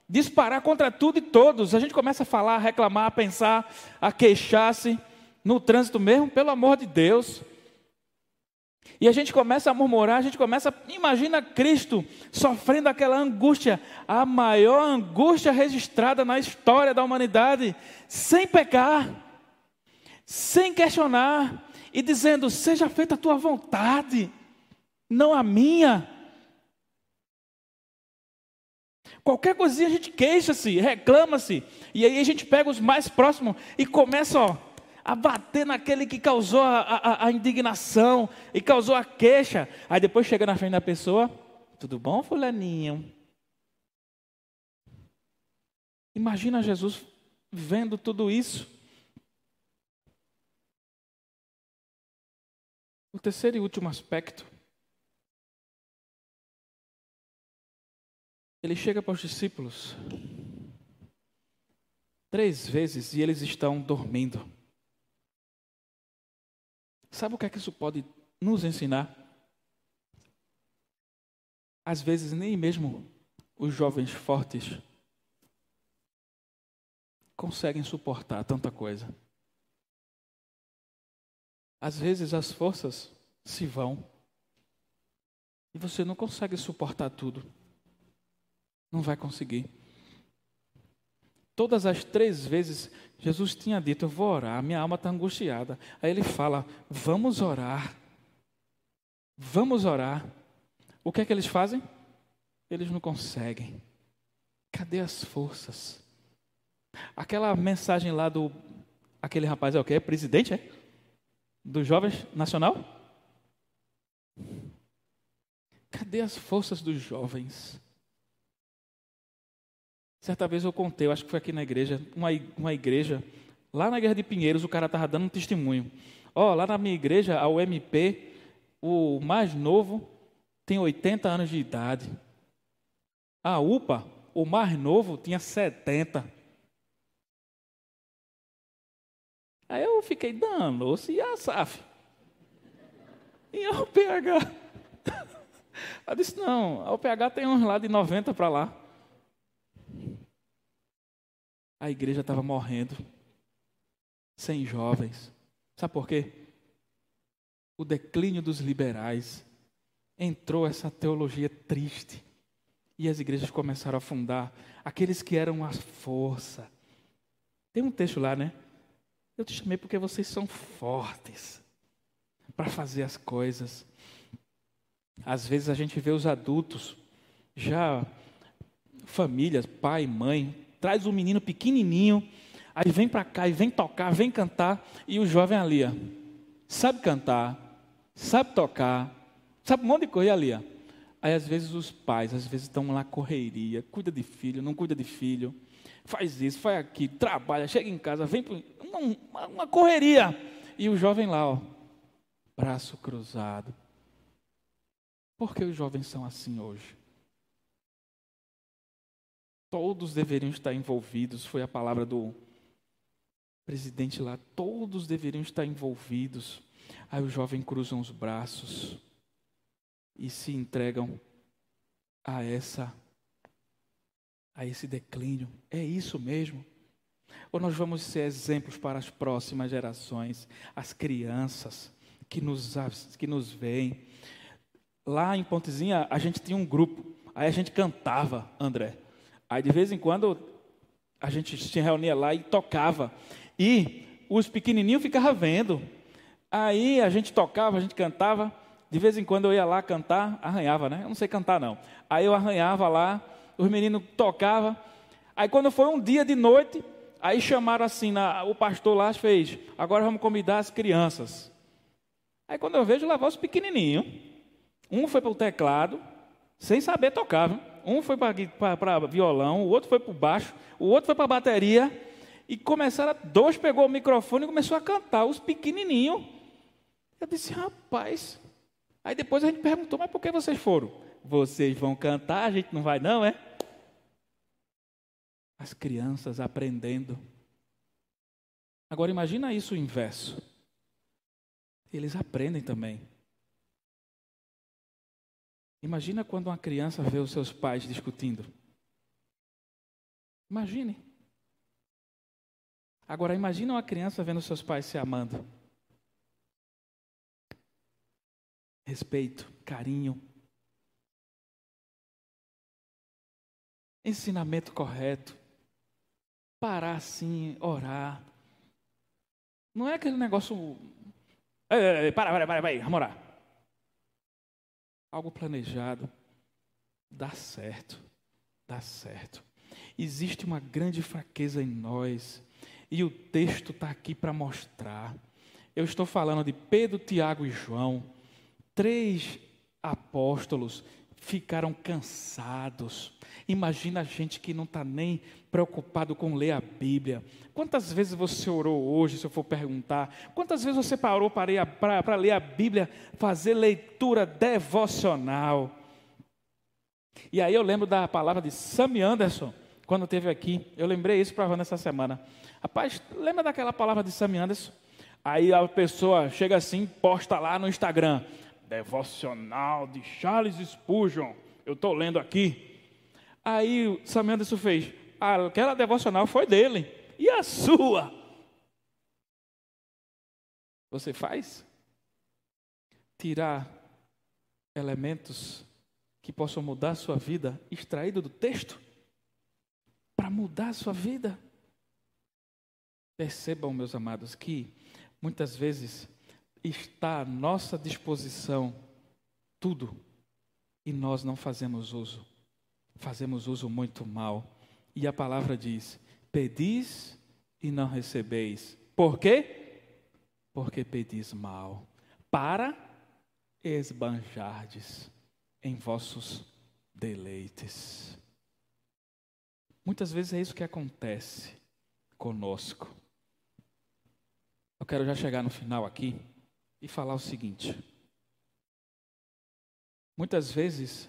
Disparar contra tudo e todos. A gente começa a falar, a reclamar, a pensar, a queixar-se no trânsito mesmo, pelo amor de Deus. E a gente começa a murmurar, a gente começa, imagina Cristo sofrendo aquela angústia, a maior angústia registrada na história da humanidade, sem pecar, sem questionar, e dizendo: Seja feita a tua vontade não a minha. Qualquer coisinha a gente queixa-se, reclama-se, e aí a gente pega os mais próximos e começa ó, a bater naquele que causou a, a, a, indignação e causou a queixa. Aí depois chega na frente da pessoa, tudo bom, fulaninho? Imagina Jesus vendo tudo isso. O terceiro e último aspecto Ele chega para os discípulos três vezes e eles estão dormindo. Sabe o que é que isso pode nos ensinar? Às vezes, nem mesmo os jovens fortes conseguem suportar tanta coisa. Às vezes as forças se vão e você não consegue suportar tudo. Não vai conseguir. Todas as três vezes, Jesus tinha dito: Eu vou orar, minha alma está angustiada. Aí ele fala: Vamos orar. Vamos orar. O que é que eles fazem? Eles não conseguem. Cadê as forças? Aquela mensagem lá do. Aquele rapaz é o quê? É presidente, é? Do Jovens Nacional? Cadê as forças dos jovens? Certa vez eu contei, eu acho que foi aqui na igreja, uma, uma igreja, lá na Igreja de Pinheiros, o cara estava dando um testemunho. Ó, oh, lá na minha igreja, a UMP, o mais novo tem 80 anos de idade. A UPA, o mais novo, tinha 70. Aí eu fiquei, danou-se, e a SAF? E o PH? Ela disse: Não, a UPH tem uns lá de 90 para lá. A igreja estava morrendo, sem jovens. Sabe por quê? O declínio dos liberais entrou essa teologia triste e as igrejas começaram a fundar aqueles que eram a força. Tem um texto lá, né? Eu te chamei porque vocês são fortes para fazer as coisas. Às vezes a gente vê os adultos, já famílias, pai, mãe, traz um menino pequenininho, aí vem para cá e vem tocar, vem cantar, e o jovem ali, ó, sabe cantar, sabe tocar, sabe um monte de coisa ali. Ó. Aí às vezes os pais, às vezes estão lá correria, cuida de filho, não cuida de filho, faz isso, faz aquilo, trabalha, chega em casa, vem uma, uma correria. E o jovem lá, ó, braço cruzado. Por que os jovens são assim hoje? Todos deveriam estar envolvidos, foi a palavra do presidente lá. Todos deveriam estar envolvidos. Aí o jovem cruzam os braços e se entregam a essa a esse declínio. É isso mesmo? Ou nós vamos ser exemplos para as próximas gerações, as crianças que nos que nos veem. Lá em Pontezinha a gente tinha um grupo, aí a gente cantava, André. Aí de vez em quando a gente se reunia lá e tocava. E os pequenininhos ficavam vendo. Aí a gente tocava, a gente cantava. De vez em quando eu ia lá cantar, arranhava, né? Eu não sei cantar não. Aí eu arranhava lá, os meninos tocavam. Aí quando foi um dia de noite, aí chamaram assim, na, o pastor lá fez, agora vamos convidar as crianças. Aí quando eu vejo, levar os pequenininhos. Um foi para o teclado, sem saber tocar. Viu? Um foi para violão, o outro foi para o baixo, o outro foi para a bateria. E começaram, dois pegou o microfone e começou a cantar, os pequenininhos. Eu disse, rapaz. Aí depois a gente perguntou, mas por que vocês foram? Vocês vão cantar, a gente não vai não, é? As crianças aprendendo. Agora imagina isso o inverso. Eles aprendem também. Imagina quando uma criança vê os seus pais discutindo. Imagine. Agora imagina uma criança vendo seus pais se amando. Respeito, carinho. Ensinamento correto. Parar assim, orar. Não é aquele negócio. Ei, ei, ei, para, para, para, para, vamos orar algo planejado, dá certo, dá certo. Existe uma grande fraqueza em nós, e o texto está aqui para mostrar. Eu estou falando de Pedro, Tiago e João, três apóstolos ficaram cansados. Imagina a gente que não está nem preocupado com ler a Bíblia. Quantas vezes você orou hoje, se eu for perguntar? Quantas vezes você parou para ler a Bíblia, fazer leitura devocional? E aí eu lembro da palavra de Sammy Anderson, quando esteve aqui. Eu lembrei isso para nessa semana. Rapaz, lembra daquela palavra de Sammy Anderson? Aí a pessoa chega assim, posta lá no Instagram devocional de Charles Spurgeon. Eu estou lendo aqui. Aí Sam Anderson fez, aquela devocional foi dele. E a sua? Você faz? Tirar elementos que possam mudar a sua vida, extraído do texto, para mudar a sua vida. Percebam, meus amados, que muitas vezes está à nossa disposição tudo e nós não fazemos uso. Fazemos uso muito mal. E a palavra diz: pedis e não recebeis. Por quê? Porque pedis mal, para esbanjardes em vossos deleites. Muitas vezes é isso que acontece conosco. Eu quero já chegar no final aqui e falar o seguinte: muitas vezes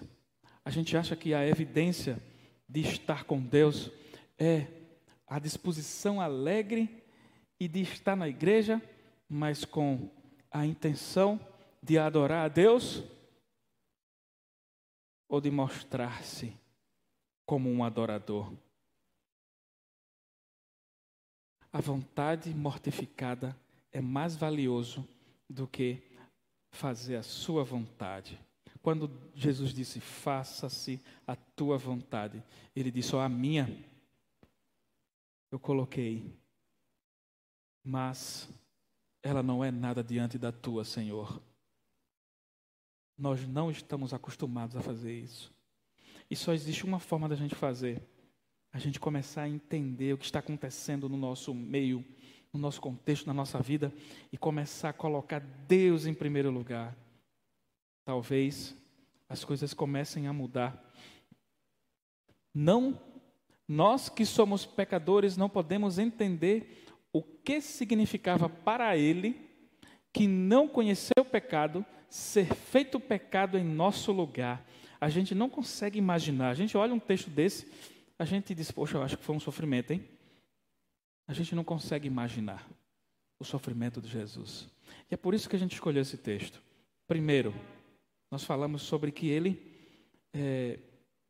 a gente acha que a evidência de estar com Deus é a disposição alegre e de estar na igreja, mas com a intenção de adorar a Deus ou de mostrar-se como um adorador? A vontade mortificada é mais valioso do que fazer a sua vontade. Quando Jesus disse: "Faça-se a tua vontade", ele disse: "Ó, a minha eu coloquei, mas ela não é nada diante da tua, Senhor. Nós não estamos acostumados a fazer isso. E só existe uma forma da gente fazer: a gente começar a entender o que está acontecendo no nosso meio, no nosso contexto, na nossa vida, e começar a colocar Deus em primeiro lugar. Talvez as coisas comecem a mudar. Não, nós que somos pecadores não podemos entender o que significava para ele, que não conheceu o pecado, ser feito pecado em nosso lugar. A gente não consegue imaginar. A gente olha um texto desse, a gente diz, poxa, eu acho que foi um sofrimento, hein? A gente não consegue imaginar o sofrimento de Jesus. E é por isso que a gente escolheu esse texto. Primeiro, nós falamos sobre que ele é,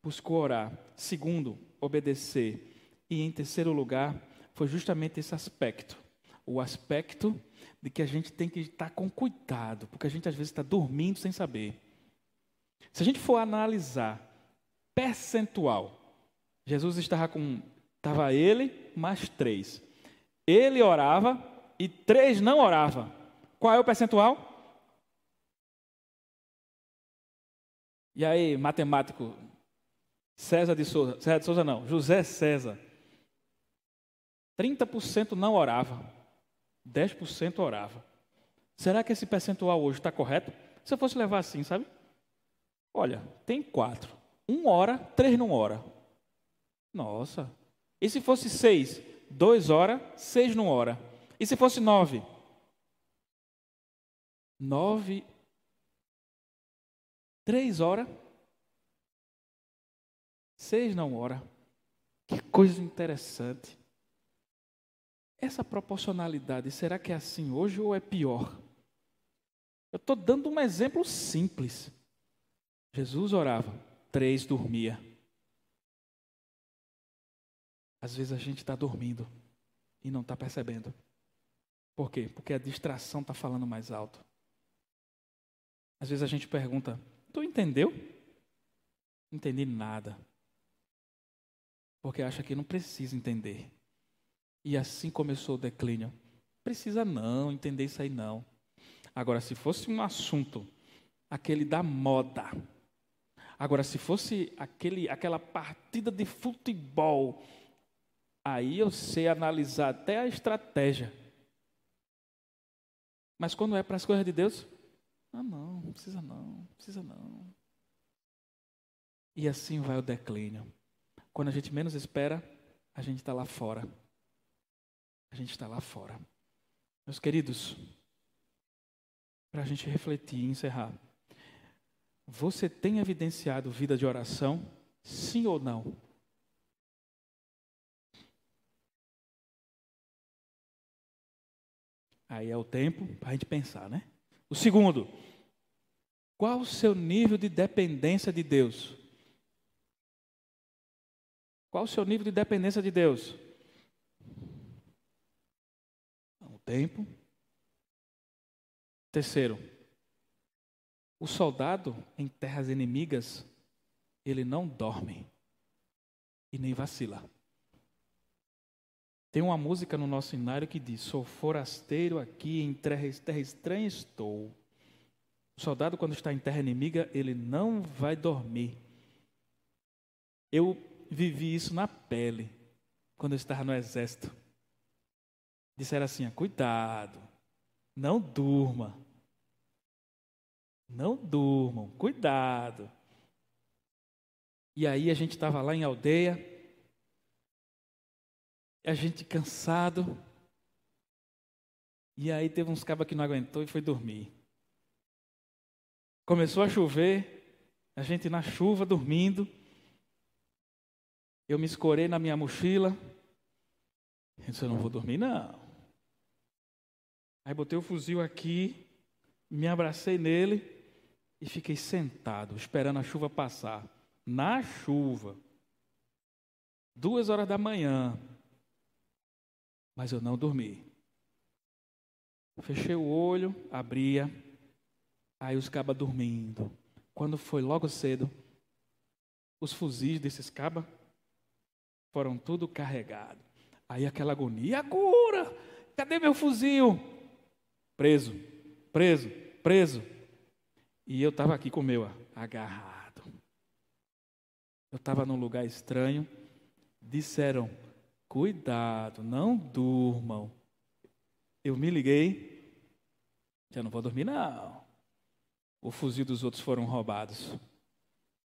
buscou orar. Segundo, obedecer. E em terceiro lugar, foi justamente esse aspecto. O aspecto de que a gente tem que estar com cuidado, porque a gente às vezes está dormindo sem saber. Se a gente for analisar percentual, Jesus estava com, estava ele mais três. Ele orava e três não oravam. Qual é o percentual? E aí, matemático, César de Souza, César de Souza não, José César. 30% não orava, 10% orava. Será que esse percentual hoje está correto? Se eu fosse levar assim, sabe? Olha, tem quatro. Um hora, três não ora. Nossa. E se fosse seis? Dois hora, seis não ora. E se fosse nove? Nove. Três horas. Seis não ora. Que coisa interessante. Essa proporcionalidade, será que é assim hoje ou é pior? Eu estou dando um exemplo simples. Jesus orava, três dormia. Às vezes a gente está dormindo e não está percebendo. Por quê? Porque a distração está falando mais alto. Às vezes a gente pergunta: Tu entendeu? Não entendi nada. Porque acha que não precisa entender. E assim começou o declínio. Precisa não entender isso aí não. Agora, se fosse um assunto, aquele da moda. Agora, se fosse aquele, aquela partida de futebol, aí eu sei analisar até a estratégia. Mas quando é para as coisas de Deus, ah não, não precisa não, não precisa não. E assim vai o declínio. Quando a gente menos espera, a gente está lá fora. A gente está lá fora. Meus queridos, para a gente refletir e encerrar. Você tem evidenciado vida de oração? Sim ou não? Aí é o tempo para a gente pensar, né? O segundo, qual o seu nível de dependência de Deus? Qual o seu nível de dependência de Deus? tempo. Terceiro, o soldado em terras inimigas, ele não dorme e nem vacila. Tem uma música no nosso cenário que diz: Sou forasteiro aqui, em terra, estranha estou. O soldado, quando está em terra inimiga, ele não vai dormir. Eu vivi isso na pele, quando eu estava no exército disseram assim: cuidado, não durma. Não durmam, cuidado. E aí a gente estava lá em aldeia, a gente cansado, e aí teve uns cabas que não aguentou e foi dormir. Começou a chover, a gente na chuva dormindo. Eu me escorei na minha mochila. Eu disse, eu não vou dormir, não. Aí botei o fuzil aqui, me abracei nele e fiquei sentado, esperando a chuva passar. Na chuva. Duas horas da manhã. Mas eu não dormi. Fechei o olho, abria. Aí os cabas dormindo. Quando foi logo cedo, os fuzis desses cabas foram tudo carregados. Aí aquela agonia, agora, cadê meu fuzil? Preso, preso, preso. E eu estava aqui com o meu agarrado. Eu estava num lugar estranho. Disseram, cuidado, não durmam. Eu me liguei, já não vou dormir não. O fuzil dos outros foram roubados.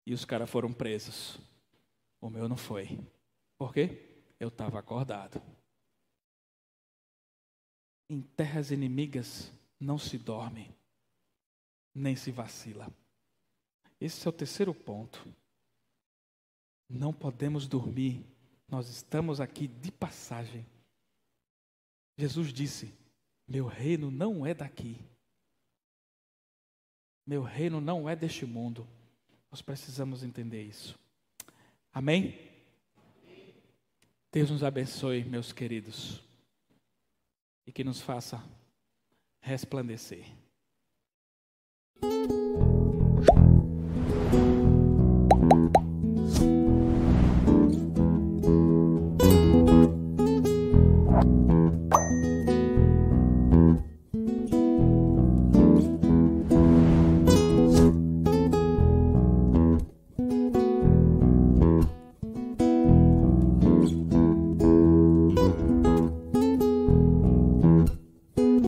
E os caras foram presos. O meu não foi. Por quê? Eu estava acordado. Em terras inimigas não se dorme, nem se vacila. Esse é o terceiro ponto. Não podemos dormir, nós estamos aqui de passagem. Jesus disse: Meu reino não é daqui. Meu reino não é deste mundo. Nós precisamos entender isso. Amém? Deus nos abençoe, meus queridos, e que nos faça resplandecer.